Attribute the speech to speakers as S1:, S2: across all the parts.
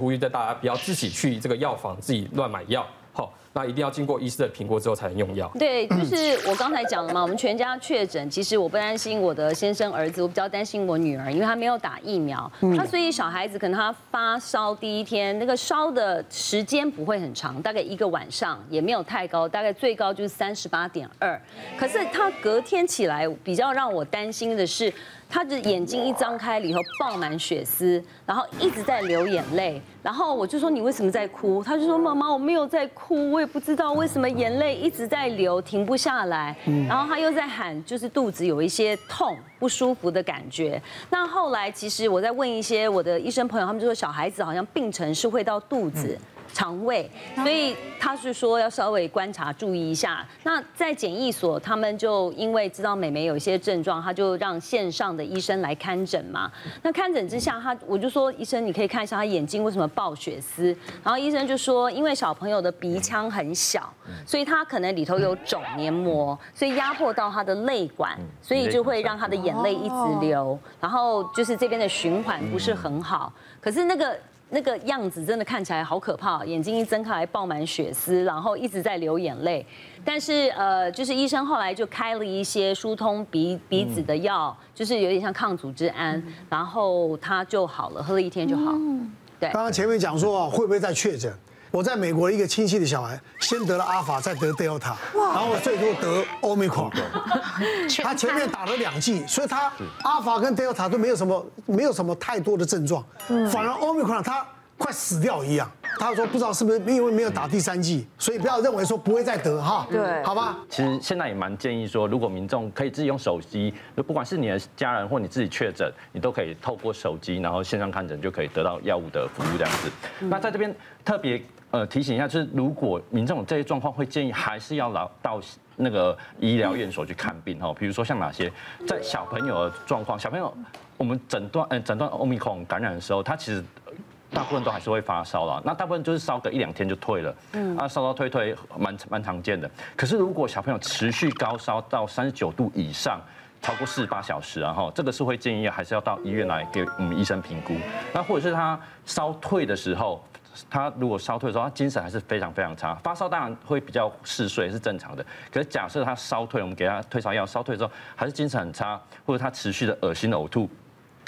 S1: 呼吁大家不要自己去这个药房自己乱买药。那一定要经过医师的评估之后才能用药。
S2: 对，就是我刚才讲了嘛，我们全家确诊，其实我不担心我的先生儿子，我比较担心我女儿，因为她没有打疫苗。那所以小孩子可能他发烧第一天，那个烧的时间不会很长，大概一个晚上，也没有太高，大概最高就是三十八点二。可是他隔天起来，比较让我担心的是。他的眼睛一张开，里头爆满血丝，然后一直在流眼泪，然后我就说，你为什么在哭？他就说，妈妈，我没有在哭，我也不知道为什么眼泪一直在流，停不下来。然后他又在喊，就是肚子有一些痛不舒服的感觉。那后来其实我在问一些我的医生朋友，他们就说小孩子好像病程是会到肚子。肠胃，所以他是说要稍微观察、注意一下。那在检疫所，他们就因为知道美眉有一些症状，他就让线上的医生来看诊嘛。那看诊之下，他我就说医生，你可以看一下他眼睛为什么爆血丝。然后医生就说，因为小朋友的鼻腔很小，所以他可能里头有肿黏膜，所以压迫到他的泪管，所以就会让他的眼泪一直流。然后就是这边的循环不是很好。可是那个。那个样子真的看起来好可怕，眼睛一睁开来爆满血丝，然后一直在流眼泪。但是呃，就是医生后来就开了一些疏通鼻鼻子的药，就是有点像抗组织胺，然后他就好了，喝了一天就好。对。
S3: 刚刚前面讲说会不会再确诊？我在美国一个亲戚的小孩，先得了阿法，再得 Delta，然后最后得 Omicron。他前面打了两剂，所以他阿法跟 Delta 都没有什么没有什么太多的症状，反而 Omicron 他快死掉一样。他说不知道是不是因为没有打第三剂，所以不要认为说不会再得哈。对，好吧。
S4: 其实现在也蛮建议说，如果民众可以自己用手机，就不管是你的家人或你自己确诊，你都可以透过手机，然后线上看诊就可以得到药物的服务这样子。那在这边特别。呃，提醒一下，就是如果民众有这些状况，会建议还是要老到那个医疗院所去看病哈。比如说像哪些，在小朋友的状况，小朋友我们诊断呃诊断欧米孔感染的时候，他其实大部分都还是会发烧啦。那大部分就是烧个一两天就退了，嗯，啊烧烧退退蛮蛮常见的。可是如果小朋友持续高烧到三十九度以上，超过四十八小时，然后这个是会建议还是要到医院来给我们医生评估。那或者是他烧退的时候。他如果烧退的时候，他精神还是非常非常差。发烧当然会比较嗜睡是正常的，可是假设他烧退，我们给他退烧药，烧退之后还是精神很差，或者他持续的恶心呕吐，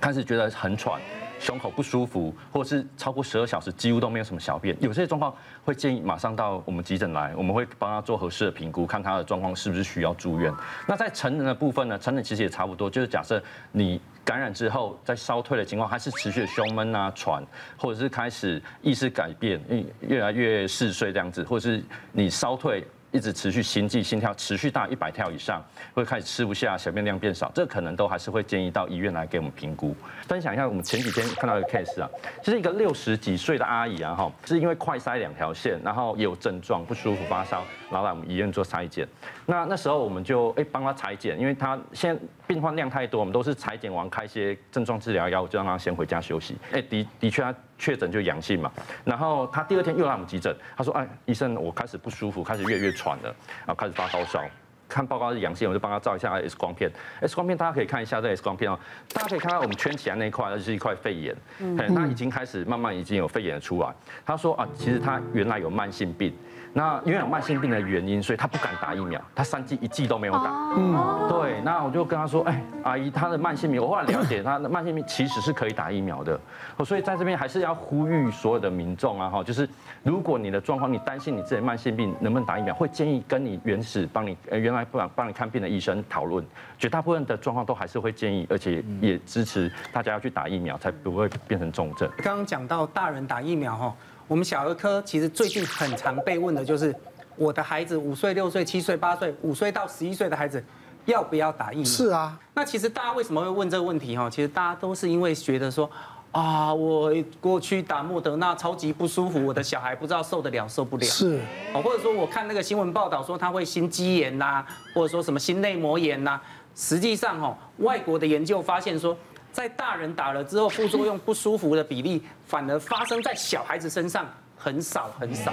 S4: 开始觉得很喘。胸口不舒服，或者是超过十二小时几乎都没有什么小便，有些状况会建议马上到我们急诊来，我们会帮他做合适的评估，看他的状况是不是需要住院。那在成人的部分呢？成人其实也差不多，就是假设你感染之后，在烧退的情况，还是持续的胸闷啊、喘，或者是开始意识改变，越来越嗜睡这样子，或者是你烧退。一直持续心悸、心跳持续大一百跳以上，会开始吃不下，小便量变少，这可能都还是会建议到医院来给我们评估。分享一下我们前几天看到一个 case 啊，就是一个六十几岁的阿姨啊，哈，是因为快塞两条线，然后有症状不舒服、发烧，然后来我们医院做筛检。那那时候我们就哎帮她裁剪，因为她现在病患量太多，我们都是裁剪完开些症状治疗药，就让她先回家休息。哎，的的确他。确诊就阳性嘛，然后他第二天又来我们急诊，他说：“哎，医生，我开始不舒服，开始越越喘了，然后开始发高烧，看报告是阳性，我就帮他照一下 X 光片。X 光片大家可以看一下这 X 光片哦，大家可以看到我们圈起来那一块，那就是一块肺炎，嗯，那已经开始慢慢已经有肺炎出来。他说啊，其实他原来有慢性病。”那因为有慢性病的原因，所以他不敢打疫苗，他三剂一剂都没有打。嗯，对。那我就跟他说，哎，阿姨，他的慢性病，我后来了解，他的慢性病其实是可以打疫苗的。所以在这边还是要呼吁所有的民众啊，哈，就是如果你的状况，你担心你自己慢性病能不能打疫苗，会建议跟你原始帮你呃原来不想帮你看病的医生讨论。绝大部分的状况都还是会建议，而且也支持大家要去打疫苗，才不会变成重症。
S5: 刚刚讲到大人打疫苗哈。我们小儿科其实最近很常被问的就是，我的孩子五岁、六岁、七岁、八岁，五岁到十一岁的孩子要不要打疫苗？
S3: 是啊，
S5: 那其实大家为什么会问这个问题哈？其实大家都是因为觉得说，啊，我过去打莫德纳超级不舒服，我的小孩不知道受得了受不了。
S3: 是，
S5: 哦，或者说我看那个新闻报道说他会心肌炎呐，或者说什么心内膜炎呐，实际上哦，外国的研究发现说。在大人打了之后，副作用不舒服的比例反而发生在小孩子身上很少很少。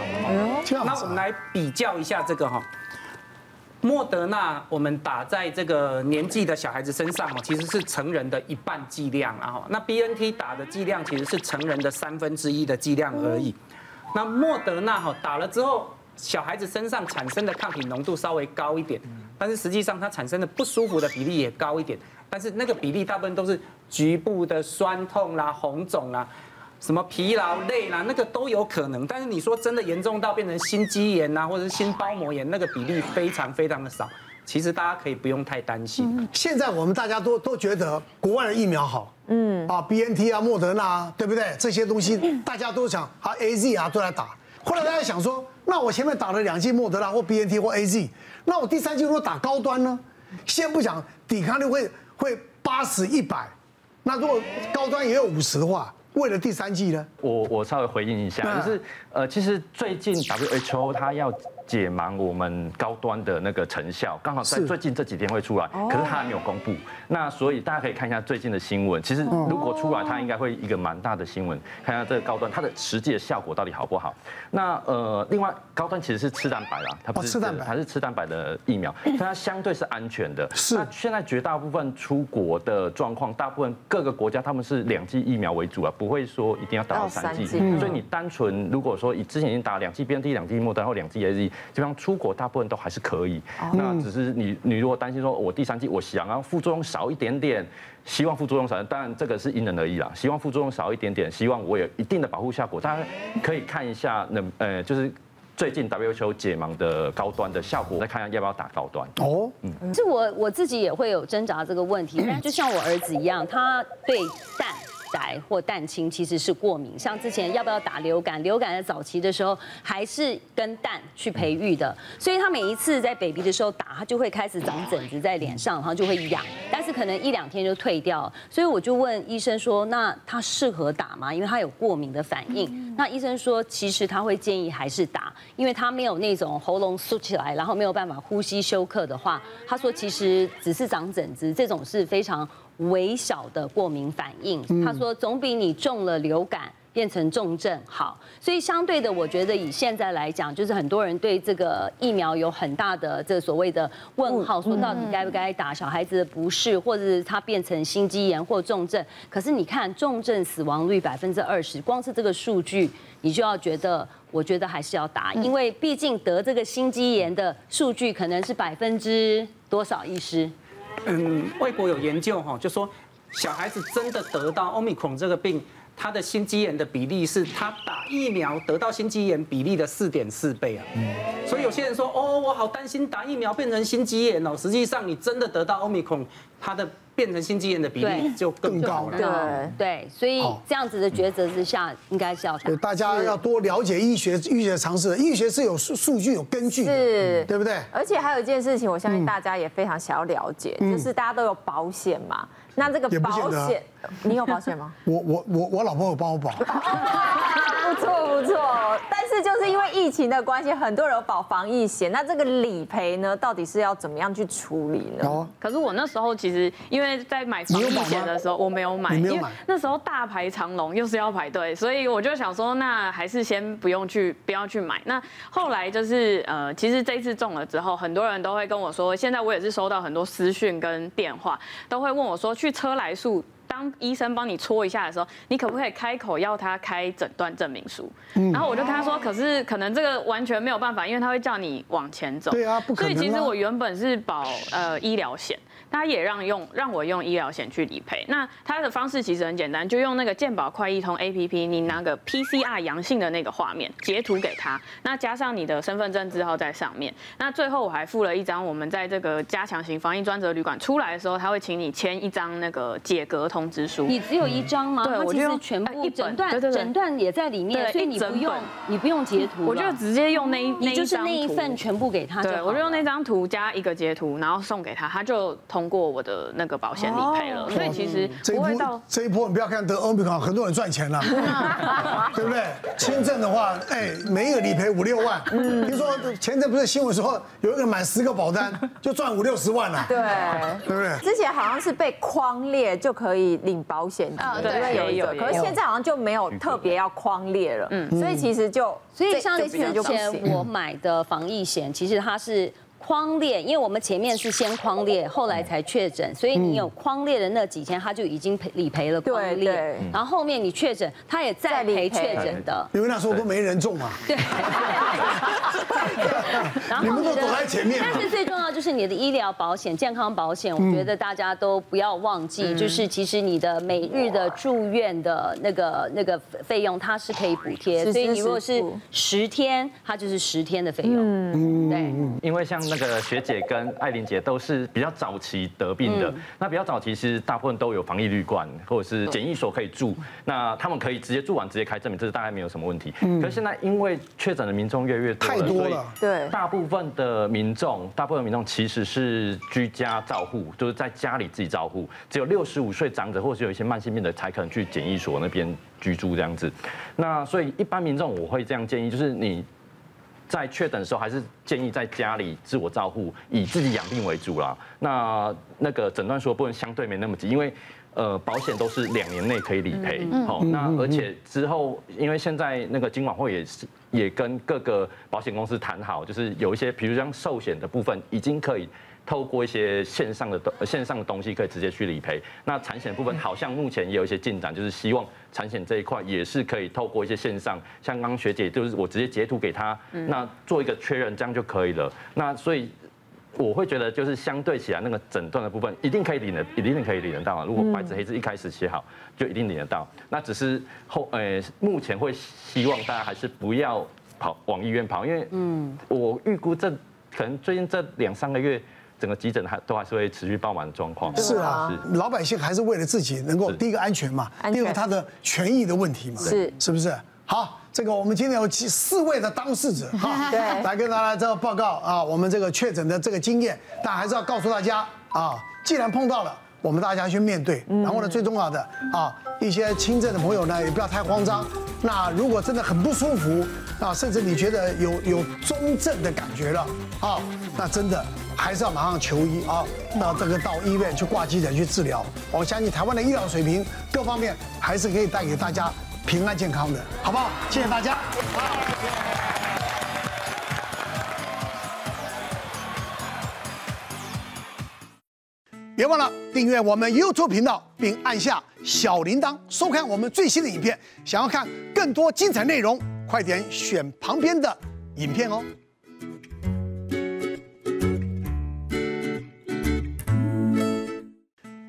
S5: 那我们来比较一下这个哈，莫德纳我们打在这个年纪的小孩子身上哦，其实是成人的一半剂量，啊那 BNT 打的剂量其实是成人的三分之一的剂量而已。那莫德纳哈打了之后，小孩子身上产生的抗体浓度稍微高一点，但是实际上它产生的不舒服的比例也高一点，但是那个比例大部分都是局部的酸痛啦、红肿啦。什么疲劳、累啦，那个都有可能。但是你说真的严重到变成心肌炎呐，或者是心包膜炎，那个比例非常非常的少。其实大家可以不用太担心。
S3: 现在我们大家都都觉得国外的疫苗好，嗯啊，BNT 啊、莫德纳啊，对不对？这些东西大家都想啊，AZ 啊都来打。后来大家想说，那我前面打了两剂莫德纳或 BNT 或 AZ，那我第三剂如果打高端呢？先不讲抵抗力会会八十一百，那如果高端也有五十的话。为了第三季呢？
S4: 我我稍微回应一下，就是呃，其实最近 WHO 它要。解盲我们高端的那个成效，刚好在最近这几天会出来，可是它还没有公布。那所以大家可以看一下最近的新闻。其实如果出来，它应该会一个蛮大的新闻，看一下这个高端它的实际的效果到底好不好。那呃，另外高端其实是吃蛋白啦，它不是次蛋白，它是吃蛋白的疫苗，所以它相对是安全的。是。那现在绝大部分出国的状况，大部分各个国家他们是两剂疫苗为主啊，不会说一定要打到三剂。所以你单纯如果说以之前已经打两剂 BNT、两剂莫德纳、然后两剂 AZ。基本上出国大部分都还是可以，那只是你你如果担心说，我第三季我想要副作用少一点点，希望副作用少，当然这个是因人而异啦。希望副作用少一点点，希望我有一定的保护效果。大家可以看一下那呃，就是最近 WHO 解盲的高端的效果，再看一下要不要打高端。哦，
S2: 嗯，是我我自己也会有挣扎这个问题，但就像我儿子一样，他对蛋。碘或蛋清其实是过敏，像之前要不要打流感？流感的早期的时候还是跟蛋去培育的，所以他每一次在 baby 的时候打，他就会开始长疹子在脸上，然后就会痒，但是可能一两天就退掉。所以我就问医生说，那他适合打吗？因为他有过敏的反应。那医生说，其实他会建议还是打，因为他没有那种喉咙缩起来，然后没有办法呼吸休克的话，他说其实只是长疹子，这种是非常。微小的过敏反应，他说总比你中了流感变成重症好。所以相对的，我觉得以现在来讲，就是很多人对这个疫苗有很大的这所谓的问号，说到底该不该打？小孩子的不适，或者是他变成心肌炎或重症。可是你看重症死亡率百分之二十，光是这个数据，你就要觉得，我觉得还是要打，因为毕竟得这个心肌炎的数据可能是百分之多少？医师？
S5: 嗯，外国有研究哈，就说小孩子真的得到 Omicron 这个病，他的心肌炎的比例是他打疫苗得到心肌炎比例的四点四倍啊。所以有些人说，哦，我好担心打疫苗变成心肌炎哦。实际上，你真的得到 Omicron，它的变成心肌炎的比例就更高了。
S2: 对对，所以这样子的抉择之下，应该是要对。
S3: 大家要多了解医学，医学常识，医学是有数数据、有根据的，是，对不对？
S6: 而且还有一件事情，我相信大家也非常想要了解，就是大家都有保险嘛。那这个保险，你有保险吗？
S3: 我我我我老婆有帮我保。
S6: 不 错不错，就是因为疫情的关系，很多人有保防疫险。那这个理赔呢，到底是要怎么样去处理呢？
S7: 哦。可是我那时候其实因为在买防疫险的时候，我没有买，因为那时候大排长龙，又是要排队，所以我就想说，那还是先不用去，不要去买。那后来就是呃，其实这一次中了之后，很多人都会跟我说，现在我也是收到很多私讯跟电话，都会问我说，去车来素。当医生帮你戳一下的时候，你可不可以开口要他开诊断证明书？然后我就跟他说，可是可能这个完全没有办法，因为他会叫你往前走。
S3: 对啊，不可能。
S7: 所以其实我原本是保呃医疗险。他也让用让我用医疗险去理赔，那他的方式其实很简单，就用那个健保快易通 APP，你拿个 PCR 阳性的那个画面截图给他，那加上你的身份证字号在上面，那最后我还附了一张我们在这个加强型防疫专责旅馆出来的时候，他会请你签一张那个解隔通知书。
S2: 你只有一张吗？
S7: 对，我就
S2: 全部一诊断诊断也在里面，所以你不用你不用截图，
S7: 我就直接用那一
S2: 你就是那一份全部给他。
S7: 对，我就用那张图加一个截图，然后送给他，他就通过我的那个保险理赔了，所以其实这一波
S3: 这一波，你不要看得欧米康，很多人赚钱了，对不对？签证的话，哎，每一个理赔五六万。听说前阵不是新闻说，有一个买十个保单就赚五六十万了，
S6: 对，
S3: 对不对？
S6: 之前好像是被框列就可以领保险的，对，有有。可是现在好像就没有特别要框列了，嗯，所以其实就
S2: 所以像之前我买的防疫险，其实它是。匡列，因为我们前面是先框列，后来才确诊，所以你有框列的那几天，他就已经赔理赔了匡列。然后后面你确诊，他也再赔确诊的。
S3: 因为那时候都没人中嘛。对。然后你们都躲在前面。
S2: 但是最重要就是你的医疗保险、健康保险，我觉得大家都不要忘记，就是其实你的每日的住院的那个那个费用，它是可以补贴。所以你如果是十天，它就是十天的费用。嗯。对。
S4: 因为像。那个学姐跟艾琳姐都是比较早期得病的，那比较早期其实大部分都有防疫旅馆或者是检疫所可以住，那他们可以直接住完直接开证明，这是大概没有什么问题。可是现在因为确诊的民众越来越多，
S3: 太多了，
S4: 对，大部分的民众，大部分民众其实是居家照护，就是在家里自己照护，只有六十五岁长者或者是有一些慢性病的才可能去检疫所那边居住这样子。那所以一般民众我会这样建议，就是你。在确诊的时候，还是建议在家里自我照护，以自己养病为主啦。那那个诊断书不能相对没那么急，因为呃保险都是两年内可以理赔。好，那而且之后，因为现在那个金管会也是也跟各个保险公司谈好，就是有一些，比如像寿险的部分已经可以。透过一些线上的东线上的东西，可以直接去理赔。那产险部分好像目前也有一些进展，就是希望产险这一块也是可以透过一些线上，像刚刚学姐就是我直接截图给她，那做一个确认，这样就可以了。那所以我会觉得，就是相对起来那个诊断的部分，一定可以领的，一定可以领得到。如果白纸黑字一开始写好，就一定领得到。那只是后呃，目前会希望大家还是不要跑往医院跑，因为嗯，我预估这可能最近这两三个月。整个急诊还都还是会持续爆满的状况。
S3: 是啊，老百姓还是为了自己能够第一个安全嘛，第二个他的权益的问题嘛，是是不是？好，这个我们今天有四位的当事者 哈，对，来跟大家这个报告啊，我们这个确诊的这个经验，但还是要告诉大家啊，既然碰到了，我们大家去面对，然后呢，最重要的啊，一些轻症的朋友呢，也不要太慌张。那如果真的很不舒服啊，甚至你觉得有有中症的感觉了啊，那真的。还是要马上求医啊！那这个到医院去挂急诊去治疗，我相信台湾的医疗水平各方面还是可以带给大家平安健康的，好不好？谢谢大家。别忘了订阅我们 YouTube 频道，并按下小铃铛，收看我们最新的影片。想要看更多精彩内容，快点选旁边的影片哦。